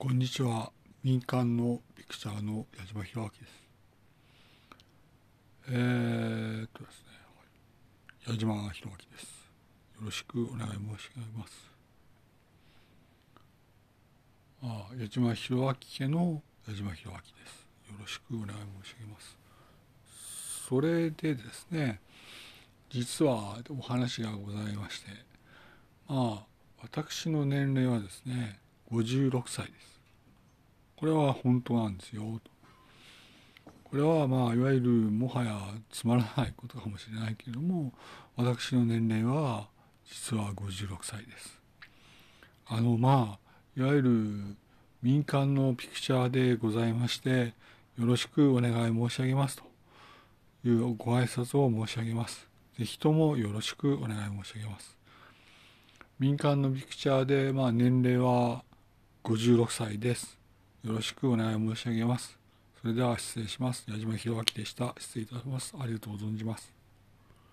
こんにちは。民間のピクチャーの矢島弘明です。えー、っとですね、矢島弘明です。よろしくお願い申し上げます。ああ、矢島弘明家の矢島弘明です。よろしくお願い申し上げます。それでですね、実はお話がございまして、まあ、私の年齢はですね、56歳です。これは本当なんですよ。これはまあいわゆるもはやつまらないことかもしれないけれども私の年齢は実は56歳です。あのまあいわゆる民間のピクチャーでございましてよろしくお願い申し上げますというご挨拶を申し上げます。ぜひともよろしくお願い申し上げます。民間のピクチャーでまあ年齢は56歳です。よろしくお願い申し上げます。それでは失礼します。矢島弘明でした。失礼いたします。ありがとう存じます。